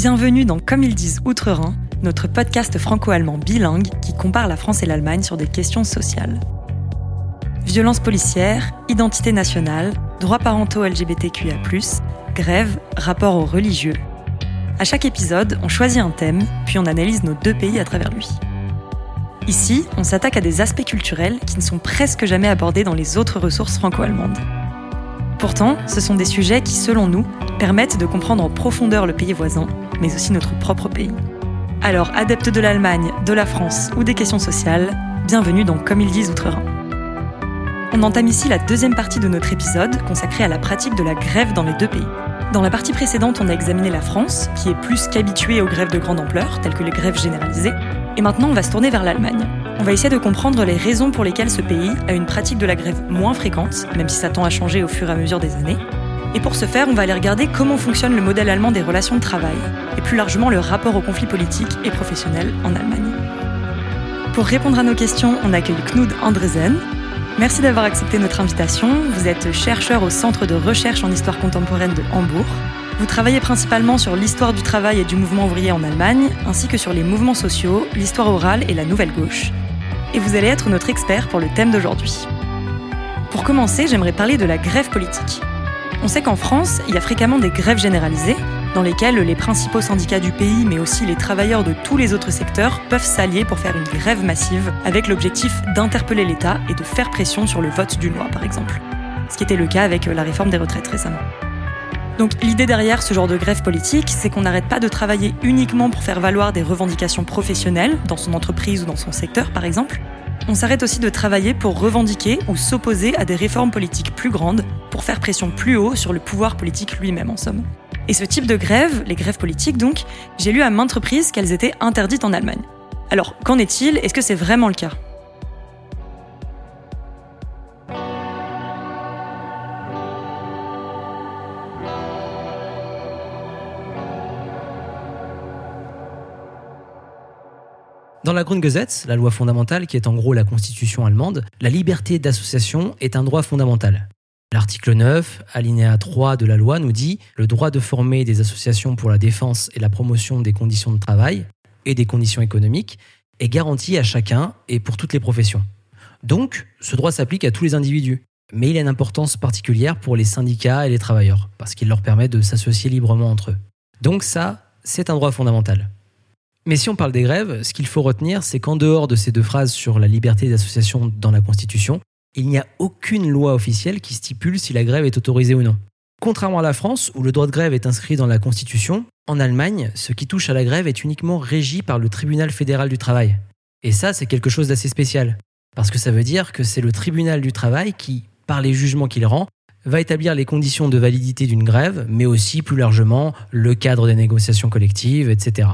Bienvenue dans Comme ils disent Outre-Rhin, notre podcast franco-allemand bilingue qui compare la France et l'Allemagne sur des questions sociales. Violence policière, identité nationale, droits parentaux LGBTQIA, grève, rapport aux religieux. À chaque épisode, on choisit un thème, puis on analyse nos deux pays à travers lui. Ici, on s'attaque à des aspects culturels qui ne sont presque jamais abordés dans les autres ressources franco-allemandes. Pourtant, ce sont des sujets qui, selon nous, permettent de comprendre en profondeur le pays voisin, mais aussi notre propre pays. Alors, adeptes de l'Allemagne, de la France ou des questions sociales, bienvenue dans Comme ils disent Outre-Rhin. On entame ici la deuxième partie de notre épisode consacrée à la pratique de la grève dans les deux pays. Dans la partie précédente, on a examiné la France, qui est plus qu'habituée aux grèves de grande ampleur, telles que les grèves généralisées, et maintenant on va se tourner vers l'Allemagne. On va essayer de comprendre les raisons pour lesquelles ce pays a une pratique de la grève moins fréquente, même si ça tend à changer au fur et à mesure des années. Et pour ce faire, on va aller regarder comment fonctionne le modèle allemand des relations de travail, et plus largement le rapport aux conflits politiques et professionnels en Allemagne. Pour répondre à nos questions, on accueille Knud Andresen. Merci d'avoir accepté notre invitation. Vous êtes chercheur au Centre de recherche en histoire contemporaine de Hambourg. Vous travaillez principalement sur l'histoire du travail et du mouvement ouvrier en Allemagne, ainsi que sur les mouvements sociaux, l'histoire orale et la nouvelle gauche et vous allez être notre expert pour le thème d'aujourd'hui. Pour commencer, j'aimerais parler de la grève politique. On sait qu'en France, il y a fréquemment des grèves généralisées, dans lesquelles les principaux syndicats du pays, mais aussi les travailleurs de tous les autres secteurs, peuvent s'allier pour faire une grève massive, avec l'objectif d'interpeller l'État et de faire pression sur le vote d'une loi, par exemple. Ce qui était le cas avec la réforme des retraites récemment. Donc l'idée derrière ce genre de grève politique, c'est qu'on n'arrête pas de travailler uniquement pour faire valoir des revendications professionnelles, dans son entreprise ou dans son secteur par exemple. On s'arrête aussi de travailler pour revendiquer ou s'opposer à des réformes politiques plus grandes, pour faire pression plus haut sur le pouvoir politique lui-même en somme. Et ce type de grève, les grèves politiques donc, j'ai lu à maintes reprises qu'elles étaient interdites en Allemagne. Alors, qu'en est-il? Est-ce que c'est vraiment le cas? Dans la Grundgesetz, la loi fondamentale qui est en gros la constitution allemande, la liberté d'association est un droit fondamental. L'article 9, alinéa 3 de la loi nous dit le droit de former des associations pour la défense et la promotion des conditions de travail et des conditions économiques est garanti à chacun et pour toutes les professions. Donc, ce droit s'applique à tous les individus. Mais il a une importance particulière pour les syndicats et les travailleurs, parce qu'il leur permet de s'associer librement entre eux. Donc ça, c'est un droit fondamental. Mais si on parle des grèves, ce qu'il faut retenir, c'est qu'en dehors de ces deux phrases sur la liberté d'association dans la Constitution, il n'y a aucune loi officielle qui stipule si la grève est autorisée ou non. Contrairement à la France, où le droit de grève est inscrit dans la Constitution, en Allemagne, ce qui touche à la grève est uniquement régi par le tribunal fédéral du travail. Et ça, c'est quelque chose d'assez spécial, parce que ça veut dire que c'est le tribunal du travail qui, par les jugements qu'il rend, va établir les conditions de validité d'une grève, mais aussi plus largement le cadre des négociations collectives, etc.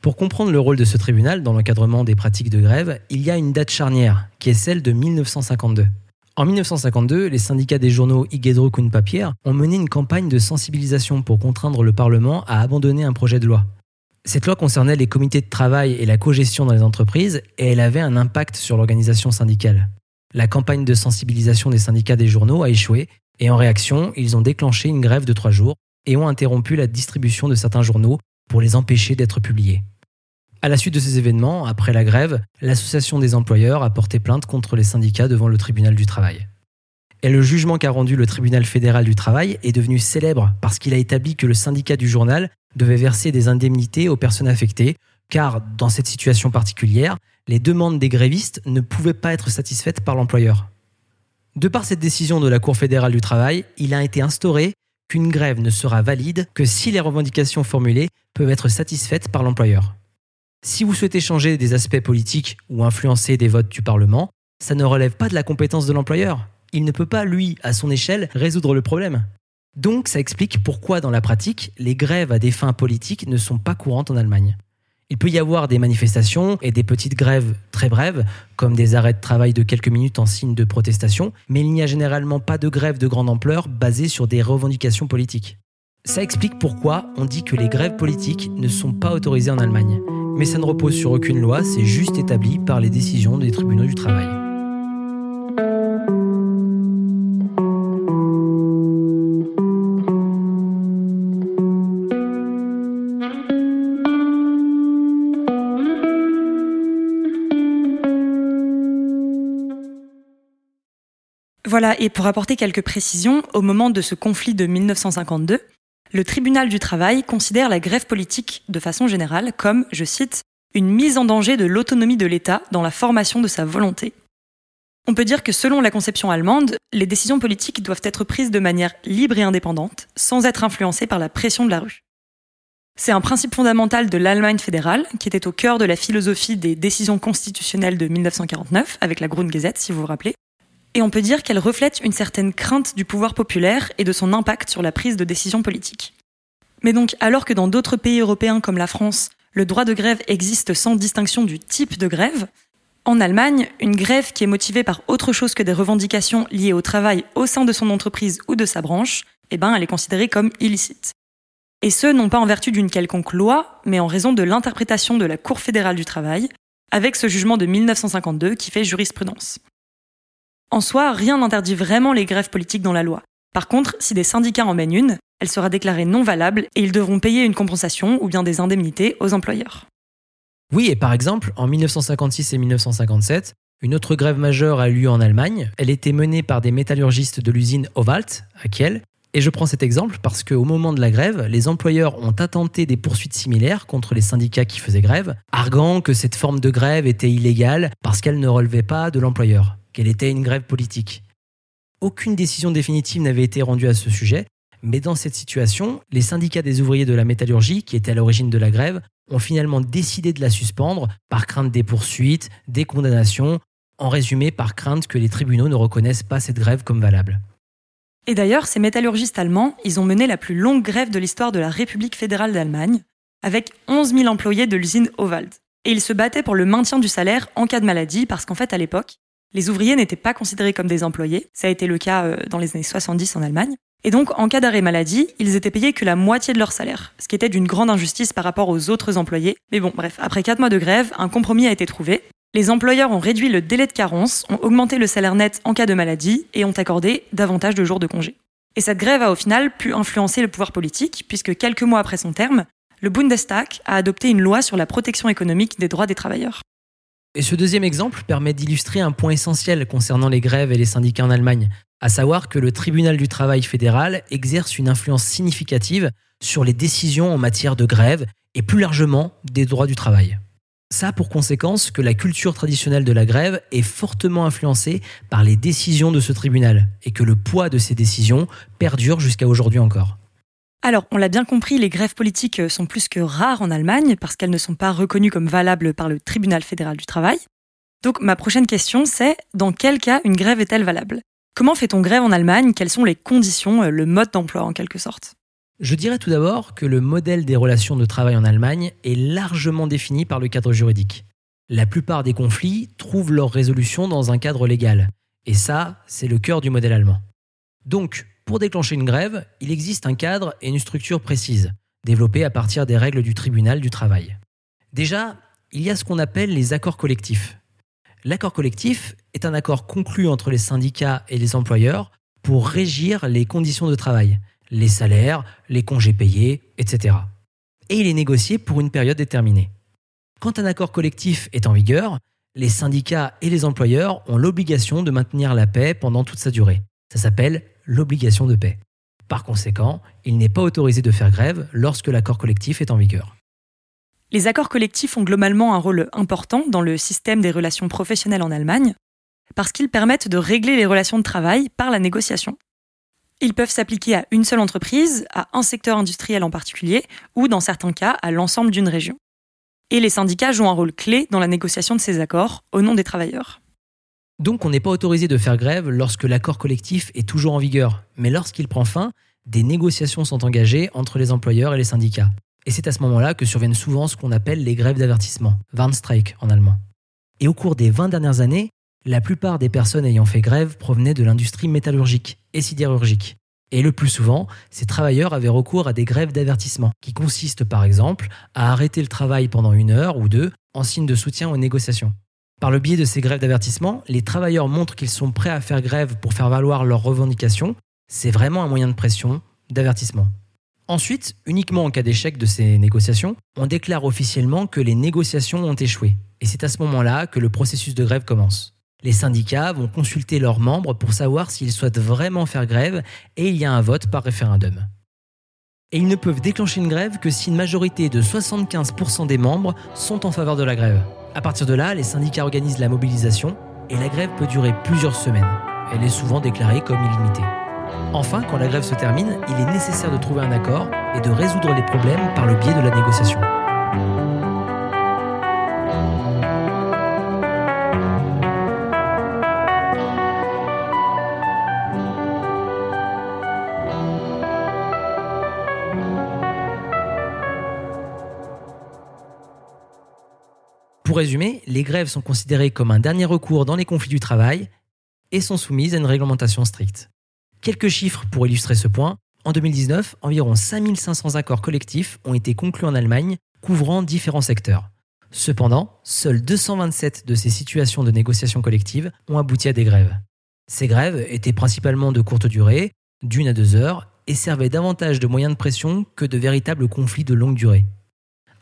Pour comprendre le rôle de ce tribunal dans l'encadrement des pratiques de grève, il y a une date charnière, qui est celle de 1952. En 1952, les syndicats des journaux Igedruck und Papier ont mené une campagne de sensibilisation pour contraindre le Parlement à abandonner un projet de loi. Cette loi concernait les comités de travail et la cogestion dans les entreprises et elle avait un impact sur l'organisation syndicale. La campagne de sensibilisation des syndicats des journaux a échoué et en réaction, ils ont déclenché une grève de trois jours et ont interrompu la distribution de certains journaux pour les empêcher d'être publiés. À la suite de ces événements, après la grève, l'association des employeurs a porté plainte contre les syndicats devant le tribunal du travail. Et le jugement qu'a rendu le tribunal fédéral du travail est devenu célèbre parce qu'il a établi que le syndicat du journal devait verser des indemnités aux personnes affectées, car dans cette situation particulière, les demandes des grévistes ne pouvaient pas être satisfaites par l'employeur. De par cette décision de la Cour fédérale du travail, il a été instauré qu'une grève ne sera valide que si les revendications formulées peuvent être satisfaites par l'employeur. Si vous souhaitez changer des aspects politiques ou influencer des votes du Parlement, ça ne relève pas de la compétence de l'employeur. Il ne peut pas, lui, à son échelle, résoudre le problème. Donc ça explique pourquoi dans la pratique, les grèves à des fins politiques ne sont pas courantes en Allemagne. Il peut y avoir des manifestations et des petites grèves très brèves, comme des arrêts de travail de quelques minutes en signe de protestation, mais il n'y a généralement pas de grève de grande ampleur basée sur des revendications politiques. Ça explique pourquoi on dit que les grèves politiques ne sont pas autorisées en Allemagne. Mais ça ne repose sur aucune loi, c'est juste établi par les décisions des tribunaux du travail. Voilà, et pour apporter quelques précisions, au moment de ce conflit de 1952, le tribunal du travail considère la grève politique de façon générale comme, je cite, une mise en danger de l'autonomie de l'État dans la formation de sa volonté. On peut dire que selon la conception allemande, les décisions politiques doivent être prises de manière libre et indépendante, sans être influencées par la pression de la rue. C'est un principe fondamental de l'Allemagne fédérale, qui était au cœur de la philosophie des décisions constitutionnelles de 1949, avec la Grundgesetz, si vous vous rappelez. Et on peut dire qu'elle reflète une certaine crainte du pouvoir populaire et de son impact sur la prise de décisions politiques. Mais donc, alors que dans d'autres pays européens comme la France, le droit de grève existe sans distinction du type de grève. En Allemagne, une grève qui est motivée par autre chose que des revendications liées au travail au sein de son entreprise ou de sa branche, eh ben, elle est considérée comme illicite. Et ce, non pas en vertu d'une quelconque loi, mais en raison de l'interprétation de la Cour fédérale du travail, avec ce jugement de 1952 qui fait jurisprudence. En soi, rien n'interdit vraiment les grèves politiques dans la loi. Par contre, si des syndicats en mènent une, elle sera déclarée non valable et ils devront payer une compensation ou bien des indemnités aux employeurs. Oui, et par exemple, en 1956 et 1957, une autre grève majeure a eu lieu en Allemagne. Elle était menée par des métallurgistes de l'usine Ovalt à Kiel. Et je prends cet exemple parce qu'au moment de la grève, les employeurs ont intenté des poursuites similaires contre les syndicats qui faisaient grève, arguant que cette forme de grève était illégale parce qu'elle ne relevait pas de l'employeur, qu'elle était une grève politique. Aucune décision définitive n'avait été rendue à ce sujet, mais dans cette situation, les syndicats des ouvriers de la métallurgie, qui étaient à l'origine de la grève, ont finalement décidé de la suspendre par crainte des poursuites, des condamnations, en résumé par crainte que les tribunaux ne reconnaissent pas cette grève comme valable. Et d'ailleurs, ces métallurgistes allemands, ils ont mené la plus longue grève de l'histoire de la République fédérale d'Allemagne, avec 11 000 employés de l'usine Ovald. Et ils se battaient pour le maintien du salaire en cas de maladie, parce qu'en fait, à l'époque, les ouvriers n'étaient pas considérés comme des employés. Ça a été le cas euh, dans les années 70 en Allemagne. Et donc, en cas d'arrêt maladie, ils étaient payés que la moitié de leur salaire, ce qui était d'une grande injustice par rapport aux autres employés. Mais bon, bref, après 4 mois de grève, un compromis a été trouvé. Les employeurs ont réduit le délai de carence, ont augmenté le salaire net en cas de maladie et ont accordé davantage de jours de congé. Et cette grève a au final pu influencer le pouvoir politique, puisque quelques mois après son terme, le Bundestag a adopté une loi sur la protection économique des droits des travailleurs. Et ce deuxième exemple permet d'illustrer un point essentiel concernant les grèves et les syndicats en Allemagne, à savoir que le tribunal du travail fédéral exerce une influence significative sur les décisions en matière de grève et plus largement des droits du travail. Ça a pour conséquence que la culture traditionnelle de la grève est fortement influencée par les décisions de ce tribunal et que le poids de ces décisions perdure jusqu'à aujourd'hui encore. Alors, on l'a bien compris, les grèves politiques sont plus que rares en Allemagne parce qu'elles ne sont pas reconnues comme valables par le tribunal fédéral du travail. Donc ma prochaine question c'est dans quel cas une grève est-elle valable? Comment fait-on grève en Allemagne? Quelles sont les conditions, euh, le mode d'emploi en quelque sorte? Je dirais tout d'abord que le modèle des relations de travail en Allemagne est largement défini par le cadre juridique. La plupart des conflits trouvent leur résolution dans un cadre légal. Et ça, c'est le cœur du modèle allemand. Donc, pour déclencher une grève, il existe un cadre et une structure précise, développés à partir des règles du tribunal du travail. Déjà, il y a ce qu'on appelle les accords collectifs. L'accord collectif est un accord conclu entre les syndicats et les employeurs pour régir les conditions de travail, les salaires, les congés payés, etc. Et il est négocié pour une période déterminée. Quand un accord collectif est en vigueur, les syndicats et les employeurs ont l'obligation de maintenir la paix pendant toute sa durée. Ça s'appelle l'obligation de paix. Par conséquent, il n'est pas autorisé de faire grève lorsque l'accord collectif est en vigueur. Les accords collectifs ont globalement un rôle important dans le système des relations professionnelles en Allemagne, parce qu'ils permettent de régler les relations de travail par la négociation. Ils peuvent s'appliquer à une seule entreprise, à un secteur industriel en particulier, ou dans certains cas à l'ensemble d'une région. Et les syndicats jouent un rôle clé dans la négociation de ces accords au nom des travailleurs. Donc on n'est pas autorisé de faire grève lorsque l'accord collectif est toujours en vigueur, mais lorsqu'il prend fin, des négociations sont engagées entre les employeurs et les syndicats. Et c'est à ce moment-là que surviennent souvent ce qu'on appelle les grèves d'avertissement, Warnstreik en allemand. Et au cours des 20 dernières années, la plupart des personnes ayant fait grève provenaient de l'industrie métallurgique et sidérurgique. Et le plus souvent, ces travailleurs avaient recours à des grèves d'avertissement, qui consistent par exemple à arrêter le travail pendant une heure ou deux en signe de soutien aux négociations. Par le biais de ces grèves d'avertissement, les travailleurs montrent qu'ils sont prêts à faire grève pour faire valoir leurs revendications. C'est vraiment un moyen de pression, d'avertissement. Ensuite, uniquement en cas d'échec de ces négociations, on déclare officiellement que les négociations ont échoué. Et c'est à ce moment-là que le processus de grève commence. Les syndicats vont consulter leurs membres pour savoir s'ils souhaitent vraiment faire grève et il y a un vote par référendum. Et ils ne peuvent déclencher une grève que si une majorité de 75% des membres sont en faveur de la grève. À partir de là, les syndicats organisent la mobilisation et la grève peut durer plusieurs semaines. Elle est souvent déclarée comme illimitée. Enfin, quand la grève se termine, il est nécessaire de trouver un accord et de résoudre les problèmes par le biais de la négociation. Résumer, les grèves sont considérées comme un dernier recours dans les conflits du travail et sont soumises à une réglementation stricte. Quelques chiffres pour illustrer ce point. En 2019, environ 5500 accords collectifs ont été conclus en Allemagne, couvrant différents secteurs. Cependant, seules 227 de ces situations de négociation collective ont abouti à des grèves. Ces grèves étaient principalement de courte durée, d'une à deux heures, et servaient davantage de moyens de pression que de véritables conflits de longue durée.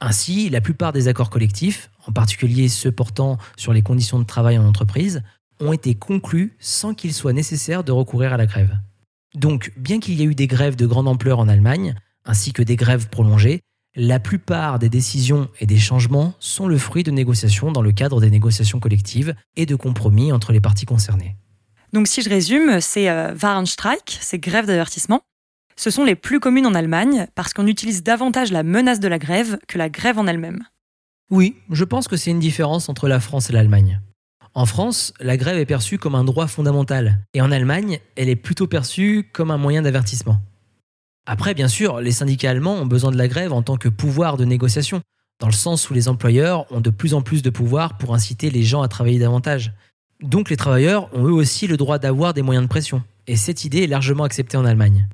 Ainsi, la plupart des accords collectifs, en particulier ceux portant sur les conditions de travail en entreprise, ont été conclus sans qu'il soit nécessaire de recourir à la grève. Donc, bien qu'il y ait eu des grèves de grande ampleur en Allemagne, ainsi que des grèves prolongées, la plupart des décisions et des changements sont le fruit de négociations dans le cadre des négociations collectives et de compromis entre les parties concernées. Donc si je résume, c'est euh, Warnstreik, c'est grève d'avertissement, ce sont les plus communes en Allemagne parce qu'on utilise davantage la menace de la grève que la grève en elle-même. Oui, je pense que c'est une différence entre la France et l'Allemagne. En France, la grève est perçue comme un droit fondamental, et en Allemagne, elle est plutôt perçue comme un moyen d'avertissement. Après, bien sûr, les syndicats allemands ont besoin de la grève en tant que pouvoir de négociation, dans le sens où les employeurs ont de plus en plus de pouvoir pour inciter les gens à travailler davantage. Donc les travailleurs ont eux aussi le droit d'avoir des moyens de pression, et cette idée est largement acceptée en Allemagne.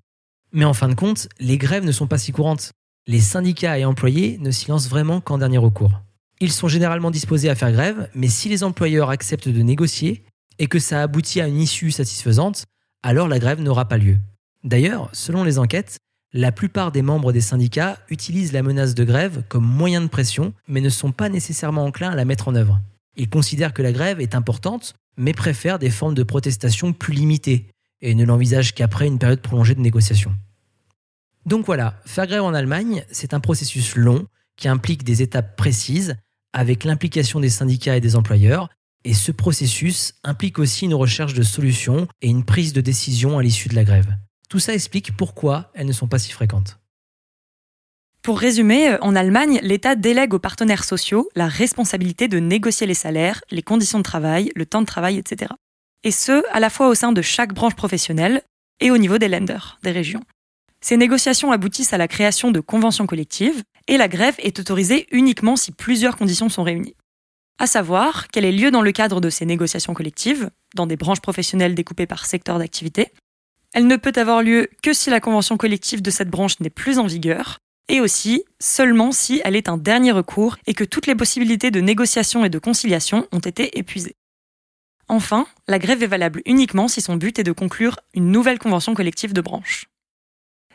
Mais en fin de compte, les grèves ne sont pas si courantes. Les syndicats et employés ne s'y lancent vraiment qu'en dernier recours. Ils sont généralement disposés à faire grève, mais si les employeurs acceptent de négocier et que ça aboutit à une issue satisfaisante, alors la grève n'aura pas lieu. D'ailleurs, selon les enquêtes, la plupart des membres des syndicats utilisent la menace de grève comme moyen de pression, mais ne sont pas nécessairement enclins à la mettre en œuvre. Ils considèrent que la grève est importante, mais préfèrent des formes de protestation plus limitées, et ne l'envisage qu'après une période prolongée de négociation. Donc voilà, faire grève en Allemagne, c'est un processus long qui implique des étapes précises avec l'implication des syndicats et des employeurs, et ce processus implique aussi une recherche de solutions et une prise de décision à l'issue de la grève. Tout ça explique pourquoi elles ne sont pas si fréquentes. Pour résumer, en Allemagne, l'État délègue aux partenaires sociaux la responsabilité de négocier les salaires, les conditions de travail, le temps de travail, etc et ce, à la fois au sein de chaque branche professionnelle et au niveau des lenders, des régions. Ces négociations aboutissent à la création de conventions collectives, et la grève est autorisée uniquement si plusieurs conditions sont réunies. À savoir qu'elle ait lieu dans le cadre de ces négociations collectives, dans des branches professionnelles découpées par secteur d'activité. Elle ne peut avoir lieu que si la convention collective de cette branche n'est plus en vigueur, et aussi seulement si elle est un dernier recours et que toutes les possibilités de négociation et de conciliation ont été épuisées. Enfin, la grève est valable uniquement si son but est de conclure une nouvelle convention collective de branche.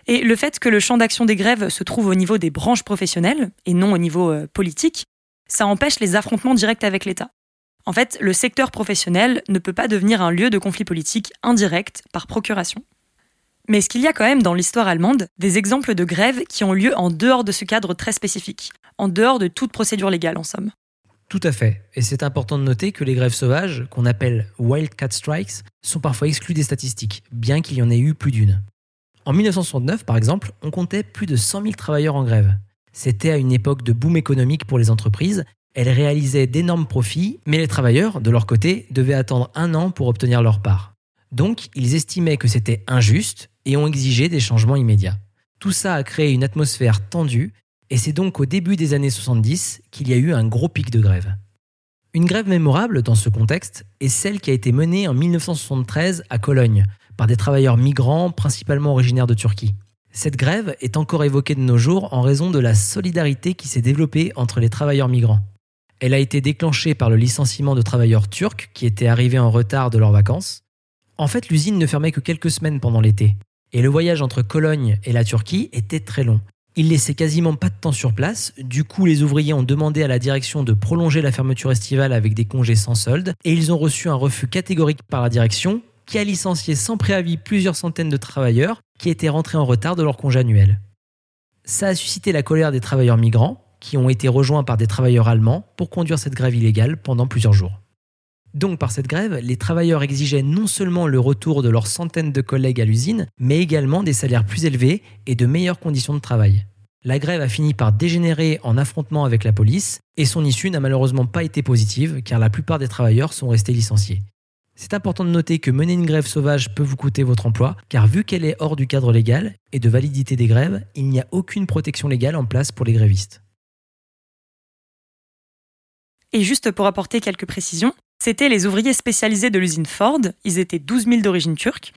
Et le fait que le champ d'action des grèves se trouve au niveau des branches professionnelles et non au niveau euh, politique, ça empêche les affrontements directs avec l'État. En fait, le secteur professionnel ne peut pas devenir un lieu de conflit politique indirect par procuration. Mais est-ce qu'il y a quand même dans l'histoire allemande des exemples de grèves qui ont lieu en dehors de ce cadre très spécifique, en dehors de toute procédure légale en somme tout à fait. Et c'est important de noter que les grèves sauvages, qu'on appelle wildcat strikes, sont parfois exclues des statistiques, bien qu'il y en ait eu plus d'une. En 1969, par exemple, on comptait plus de 100 000 travailleurs en grève. C'était à une époque de boom économique pour les entreprises. Elles réalisaient d'énormes profits, mais les travailleurs, de leur côté, devaient attendre un an pour obtenir leur part. Donc, ils estimaient que c'était injuste et ont exigé des changements immédiats. Tout ça a créé une atmosphère tendue et c'est donc au début des années 70 qu'il y a eu un gros pic de grève. Une grève mémorable dans ce contexte est celle qui a été menée en 1973 à Cologne par des travailleurs migrants principalement originaires de Turquie. Cette grève est encore évoquée de nos jours en raison de la solidarité qui s'est développée entre les travailleurs migrants. Elle a été déclenchée par le licenciement de travailleurs turcs qui étaient arrivés en retard de leurs vacances. En fait, l'usine ne fermait que quelques semaines pendant l'été, et le voyage entre Cologne et la Turquie était très long. Il laissait quasiment pas de temps sur place, du coup les ouvriers ont demandé à la direction de prolonger la fermeture estivale avec des congés sans solde, et ils ont reçu un refus catégorique par la direction, qui a licencié sans préavis plusieurs centaines de travailleurs qui étaient rentrés en retard de leur congé annuel. Ça a suscité la colère des travailleurs migrants, qui ont été rejoints par des travailleurs allemands pour conduire cette grève illégale pendant plusieurs jours. Donc par cette grève, les travailleurs exigeaient non seulement le retour de leurs centaines de collègues à l'usine, mais également des salaires plus élevés et de meilleures conditions de travail. La grève a fini par dégénérer en affrontement avec la police, et son issue n'a malheureusement pas été positive, car la plupart des travailleurs sont restés licenciés. C'est important de noter que mener une grève sauvage peut vous coûter votre emploi, car vu qu'elle est hors du cadre légal et de validité des grèves, il n'y a aucune protection légale en place pour les grévistes. Et juste pour apporter quelques précisions, c'étaient les ouvriers spécialisés de l'usine Ford, ils étaient 12 000 d'origine turque.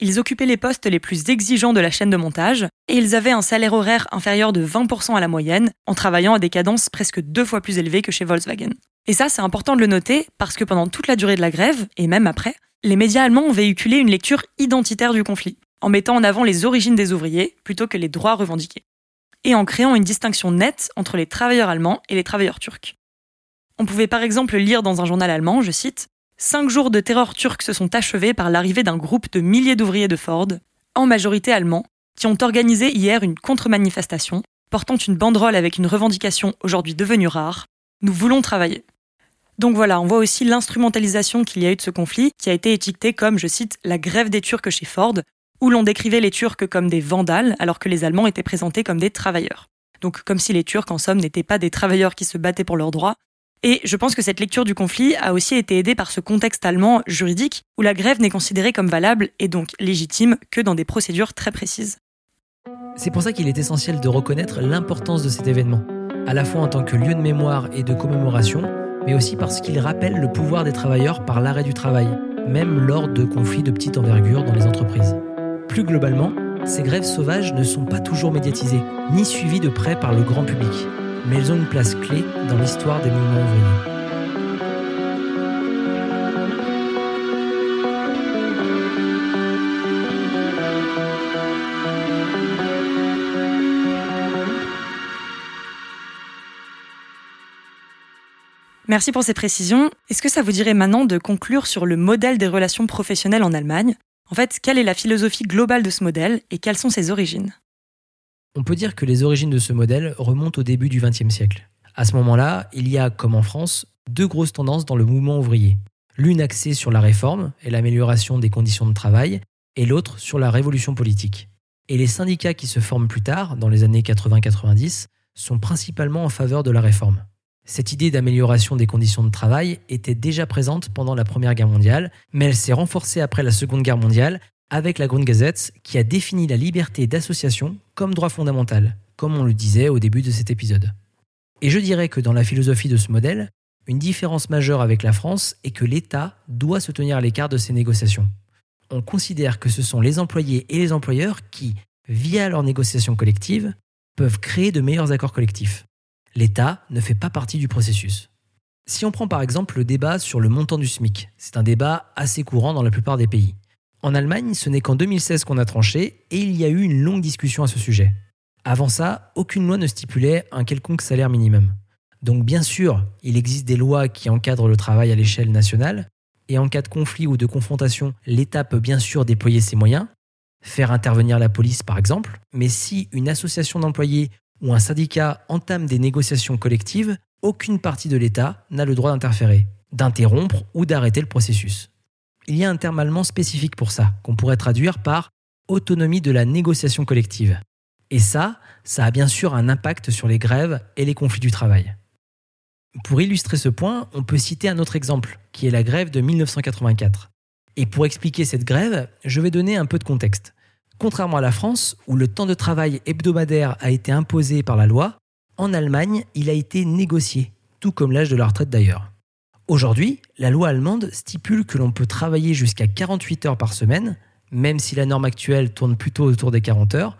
Ils occupaient les postes les plus exigeants de la chaîne de montage et ils avaient un salaire horaire inférieur de 20% à la moyenne en travaillant à des cadences presque deux fois plus élevées que chez Volkswagen. Et ça, c'est important de le noter parce que pendant toute la durée de la grève, et même après, les médias allemands ont véhiculé une lecture identitaire du conflit, en mettant en avant les origines des ouvriers plutôt que les droits revendiqués, et en créant une distinction nette entre les travailleurs allemands et les travailleurs turcs. On pouvait par exemple lire dans un journal allemand, je cite, Cinq jours de terreur turque se sont achevés par l'arrivée d'un groupe de milliers d'ouvriers de Ford, en majorité allemands, qui ont organisé hier une contre-manifestation portant une banderole avec une revendication aujourd'hui devenue rare. Nous voulons travailler. Donc voilà, on voit aussi l'instrumentalisation qu'il y a eu de ce conflit, qui a été étiqueté comme, je cite, la grève des Turcs chez Ford, où l'on décrivait les Turcs comme des vandales, alors que les Allemands étaient présentés comme des travailleurs. Donc comme si les Turcs, en somme, n'étaient pas des travailleurs qui se battaient pour leurs droits, et je pense que cette lecture du conflit a aussi été aidée par ce contexte allemand juridique où la grève n'est considérée comme valable et donc légitime que dans des procédures très précises. C'est pour ça qu'il est essentiel de reconnaître l'importance de cet événement, à la fois en tant que lieu de mémoire et de commémoration, mais aussi parce qu'il rappelle le pouvoir des travailleurs par l'arrêt du travail, même lors de conflits de petite envergure dans les entreprises. Plus globalement, ces grèves sauvages ne sont pas toujours médiatisées, ni suivies de près par le grand public mais elles ont une place clé dans l'histoire des mouvements ouvriers. Merci pour ces précisions. Est-ce que ça vous dirait maintenant de conclure sur le modèle des relations professionnelles en Allemagne? En fait, quelle est la philosophie globale de ce modèle et quelles sont ses origines? On peut dire que les origines de ce modèle remontent au début du XXe siècle. À ce moment-là, il y a, comme en France, deux grosses tendances dans le mouvement ouvrier. L'une axée sur la réforme et l'amélioration des conditions de travail, et l'autre sur la révolution politique. Et les syndicats qui se forment plus tard, dans les années 80-90, sont principalement en faveur de la réforme. Cette idée d'amélioration des conditions de travail était déjà présente pendant la Première Guerre mondiale, mais elle s'est renforcée après la Seconde Guerre mondiale avec la Grundgesetz qui a défini la liberté d'association comme droit fondamental, comme on le disait au début de cet épisode. Et je dirais que dans la philosophie de ce modèle, une différence majeure avec la France est que l'État doit se tenir à l'écart de ces négociations. On considère que ce sont les employés et les employeurs qui, via leurs négociations collectives, peuvent créer de meilleurs accords collectifs. L'État ne fait pas partie du processus. Si on prend par exemple le débat sur le montant du SMIC, c'est un débat assez courant dans la plupart des pays. En Allemagne, ce n'est qu'en 2016 qu'on a tranché et il y a eu une longue discussion à ce sujet. Avant ça, aucune loi ne stipulait un quelconque salaire minimum. Donc bien sûr, il existe des lois qui encadrent le travail à l'échelle nationale, et en cas de conflit ou de confrontation, l'État peut bien sûr déployer ses moyens, faire intervenir la police par exemple, mais si une association d'employés ou un syndicat entame des négociations collectives, aucune partie de l'État n'a le droit d'interférer, d'interrompre ou d'arrêter le processus il y a un terme allemand spécifique pour ça, qu'on pourrait traduire par autonomie de la négociation collective. Et ça, ça a bien sûr un impact sur les grèves et les conflits du travail. Pour illustrer ce point, on peut citer un autre exemple, qui est la grève de 1984. Et pour expliquer cette grève, je vais donner un peu de contexte. Contrairement à la France, où le temps de travail hebdomadaire a été imposé par la loi, en Allemagne, il a été négocié, tout comme l'âge de la retraite d'ailleurs. Aujourd'hui, la loi allemande stipule que l'on peut travailler jusqu'à 48 heures par semaine, même si la norme actuelle tourne plutôt autour des 40 heures.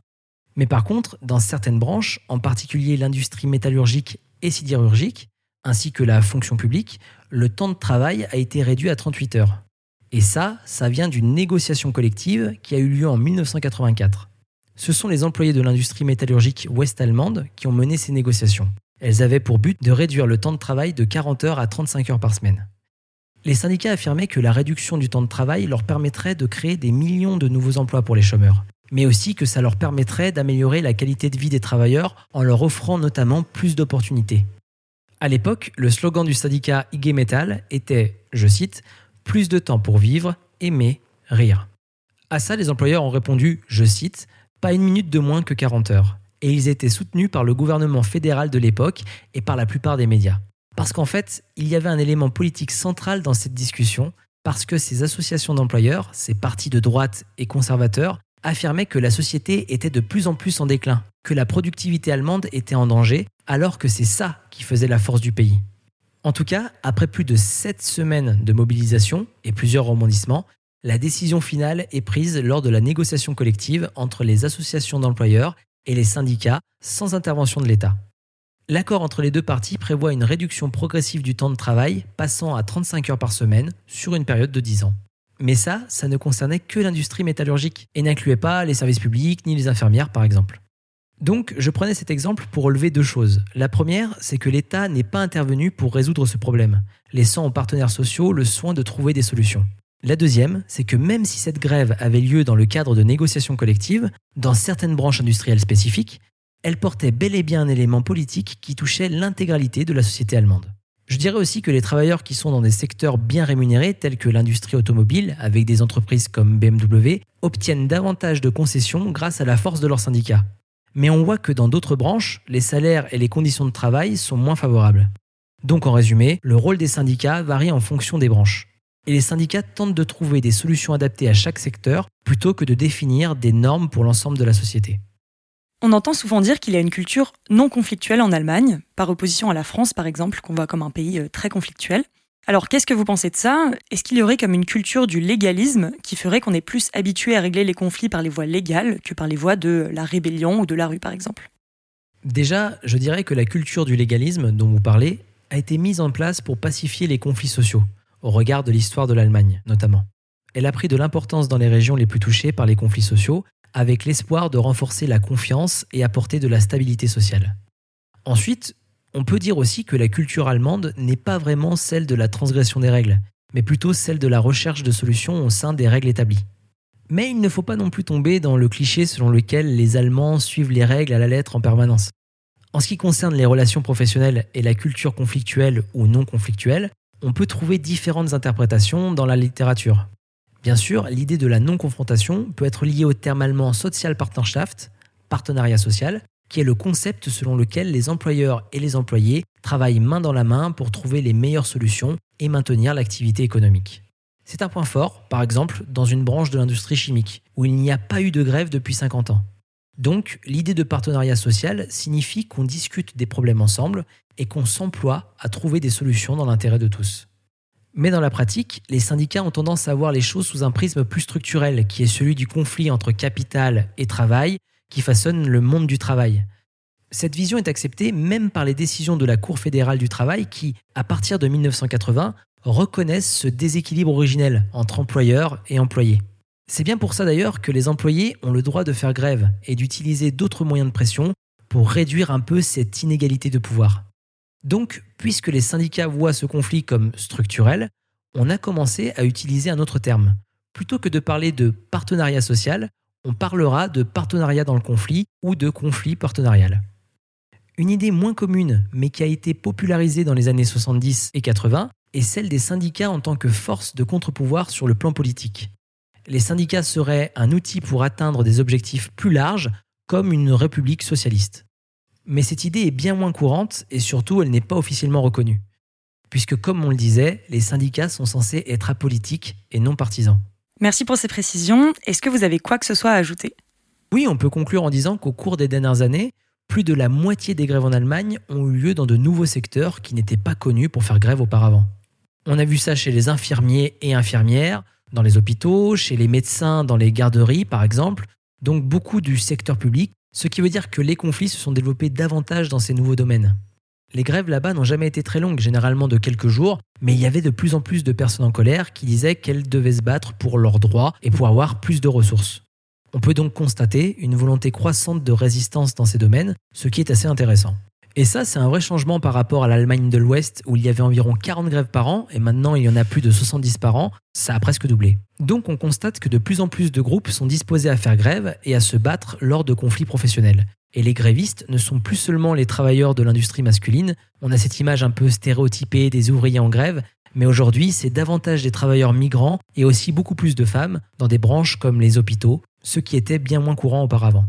Mais par contre, dans certaines branches, en particulier l'industrie métallurgique et sidérurgique, ainsi que la fonction publique, le temps de travail a été réduit à 38 heures. Et ça, ça vient d'une négociation collective qui a eu lieu en 1984. ce sont les employés de l'industrie métallurgique ouest-allemande qui ont mené ces négociations. Elles avaient pour but de réduire le temps de travail de 40 heures à 35 heures par semaine. Les syndicats affirmaient que la réduction du temps de travail leur permettrait de créer des millions de nouveaux emplois pour les chômeurs, mais aussi que ça leur permettrait d'améliorer la qualité de vie des travailleurs en leur offrant notamment plus d'opportunités. À l'époque, le slogan du syndicat IG Metal était, je cite, Plus de temps pour vivre, aimer, rire. À ça, les employeurs ont répondu, je cite, Pas une minute de moins que 40 heures. Et ils étaient soutenus par le gouvernement fédéral de l'époque et par la plupart des médias. Parce qu'en fait, il y avait un élément politique central dans cette discussion, parce que ces associations d'employeurs, ces partis de droite et conservateurs, affirmaient que la société était de plus en plus en déclin, que la productivité allemande était en danger, alors que c'est ça qui faisait la force du pays. En tout cas, après plus de sept semaines de mobilisation et plusieurs rebondissements, la décision finale est prise lors de la négociation collective entre les associations d'employeurs et les syndicats sans intervention de l'État. L'accord entre les deux parties prévoit une réduction progressive du temps de travail passant à 35 heures par semaine sur une période de 10 ans. Mais ça, ça ne concernait que l'industrie métallurgique et n'incluait pas les services publics ni les infirmières par exemple. Donc je prenais cet exemple pour relever deux choses. La première, c'est que l'État n'est pas intervenu pour résoudre ce problème, laissant aux partenaires sociaux le soin de trouver des solutions. La deuxième, c'est que même si cette grève avait lieu dans le cadre de négociations collectives, dans certaines branches industrielles spécifiques, elle portait bel et bien un élément politique qui touchait l'intégralité de la société allemande. Je dirais aussi que les travailleurs qui sont dans des secteurs bien rémunérés, tels que l'industrie automobile, avec des entreprises comme BMW, obtiennent davantage de concessions grâce à la force de leurs syndicats. Mais on voit que dans d'autres branches, les salaires et les conditions de travail sont moins favorables. Donc en résumé, le rôle des syndicats varie en fonction des branches. Et les syndicats tentent de trouver des solutions adaptées à chaque secteur plutôt que de définir des normes pour l'ensemble de la société. On entend souvent dire qu'il y a une culture non conflictuelle en Allemagne, par opposition à la France par exemple, qu'on voit comme un pays euh, très conflictuel. Alors qu'est-ce que vous pensez de ça? Est-ce qu'il y aurait comme une culture du légalisme qui ferait qu'on est plus habitué à régler les conflits par les voies légales que par les voies de la rébellion ou de la rue par exemple? Déjà, je dirais que la culture du légalisme dont vous parlez a été mise en place pour pacifier les conflits sociaux, au regard de l'histoire de l'Allemagne notamment. Elle a pris de l'importance dans les régions les plus touchées par les conflits sociaux avec l'espoir de renforcer la confiance et apporter de la stabilité sociale. Ensuite, on peut dire aussi que la culture allemande n'est pas vraiment celle de la transgression des règles, mais plutôt celle de la recherche de solutions au sein des règles établies. Mais il ne faut pas non plus tomber dans le cliché selon lequel les Allemands suivent les règles à la lettre en permanence. En ce qui concerne les relations professionnelles et la culture conflictuelle ou non conflictuelle, on peut trouver différentes interprétations dans la littérature. Bien sûr, l'idée de la non-confrontation peut être liée au terme allemand Sozialpartnerschaft, partenariat social, qui est le concept selon lequel les employeurs et les employés travaillent main dans la main pour trouver les meilleures solutions et maintenir l'activité économique. C'est un point fort, par exemple, dans une branche de l'industrie chimique, où il n'y a pas eu de grève depuis 50 ans. Donc, l'idée de partenariat social signifie qu'on discute des problèmes ensemble et qu'on s'emploie à trouver des solutions dans l'intérêt de tous. Mais dans la pratique, les syndicats ont tendance à voir les choses sous un prisme plus structurel, qui est celui du conflit entre capital et travail, qui façonne le monde du travail. Cette vision est acceptée même par les décisions de la Cour fédérale du travail qui, à partir de 1980, reconnaissent ce déséquilibre originel entre employeurs et employés. C'est bien pour ça d'ailleurs que les employés ont le droit de faire grève et d'utiliser d'autres moyens de pression pour réduire un peu cette inégalité de pouvoir. Donc, puisque les syndicats voient ce conflit comme structurel, on a commencé à utiliser un autre terme. Plutôt que de parler de partenariat social, on parlera de partenariat dans le conflit ou de conflit partenarial. Une idée moins commune, mais qui a été popularisée dans les années 70 et 80, est celle des syndicats en tant que force de contre-pouvoir sur le plan politique. Les syndicats seraient un outil pour atteindre des objectifs plus larges, comme une république socialiste. Mais cette idée est bien moins courante et surtout elle n'est pas officiellement reconnue. Puisque comme on le disait, les syndicats sont censés être apolitiques et non partisans. Merci pour ces précisions. Est-ce que vous avez quoi que ce soit à ajouter? Oui, on peut conclure en disant qu'au cours des dernières années, plus de la moitié des grèves en Allemagne ont eu lieu dans de nouveaux secteurs qui n'étaient pas connus pour faire grève auparavant. On a vu ça chez les infirmiers et infirmières, dans les hôpitaux, chez les médecins dans les garderies par exemple, donc beaucoup du secteur public ce qui veut dire que les conflits se sont développés davantage dans ces nouveaux domaines. Les grèves là-bas n'ont jamais été très longues, généralement de quelques jours, mais il y avait de plus en plus de personnes en colère qui disaient qu'elles devaient se battre pour leurs droits et pour avoir plus de ressources. On peut donc constater une volonté croissante de résistance dans ces domaines, ce qui est assez intéressant. Et ça, c'est un vrai changement par rapport à l'Allemagne de l'Ouest où il y avait environ 40 grèves par an et maintenant il y en a plus de 70 par an. Ça a presque doublé. Donc on constate que de plus en plus de groupes sont disposés à faire grève et à se battre lors de conflits professionnels. Et les grévistes ne sont plus seulement les travailleurs de l'industrie masculine, on a cette image un peu stéréotypée des ouvriers en grève, mais aujourd'hui c'est davantage des travailleurs migrants et aussi beaucoup plus de femmes dans des branches comme les hôpitaux, ce qui était bien moins courant auparavant.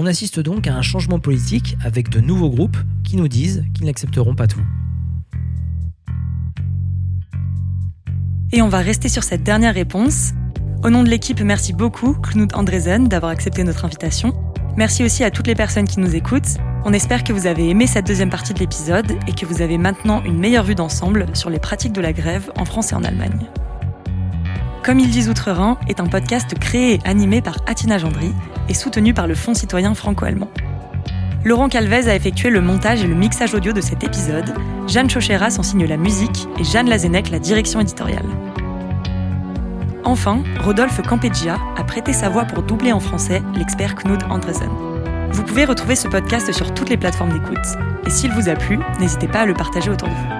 On assiste donc à un changement politique avec de nouveaux groupes qui nous disent qu'ils n'accepteront pas tout. Et on va rester sur cette dernière réponse. Au nom de l'équipe, merci beaucoup Knut Andresen d'avoir accepté notre invitation. Merci aussi à toutes les personnes qui nous écoutent. On espère que vous avez aimé cette deuxième partie de l'épisode et que vous avez maintenant une meilleure vue d'ensemble sur les pratiques de la grève en France et en Allemagne. Comme ils disent Outre-Rhin est un podcast créé et animé par Atina Gendry et soutenu par le Fonds citoyen franco-allemand. Laurent Calvez a effectué le montage et le mixage audio de cet épisode, Jeanne Chocheras en signe la musique et Jeanne Lazenec la direction éditoriale. Enfin, Rodolphe Campegia a prêté sa voix pour doubler en français l'expert Knut Andresen. Vous pouvez retrouver ce podcast sur toutes les plateformes d'écoute. Et s'il vous a plu, n'hésitez pas à le partager autour de vous.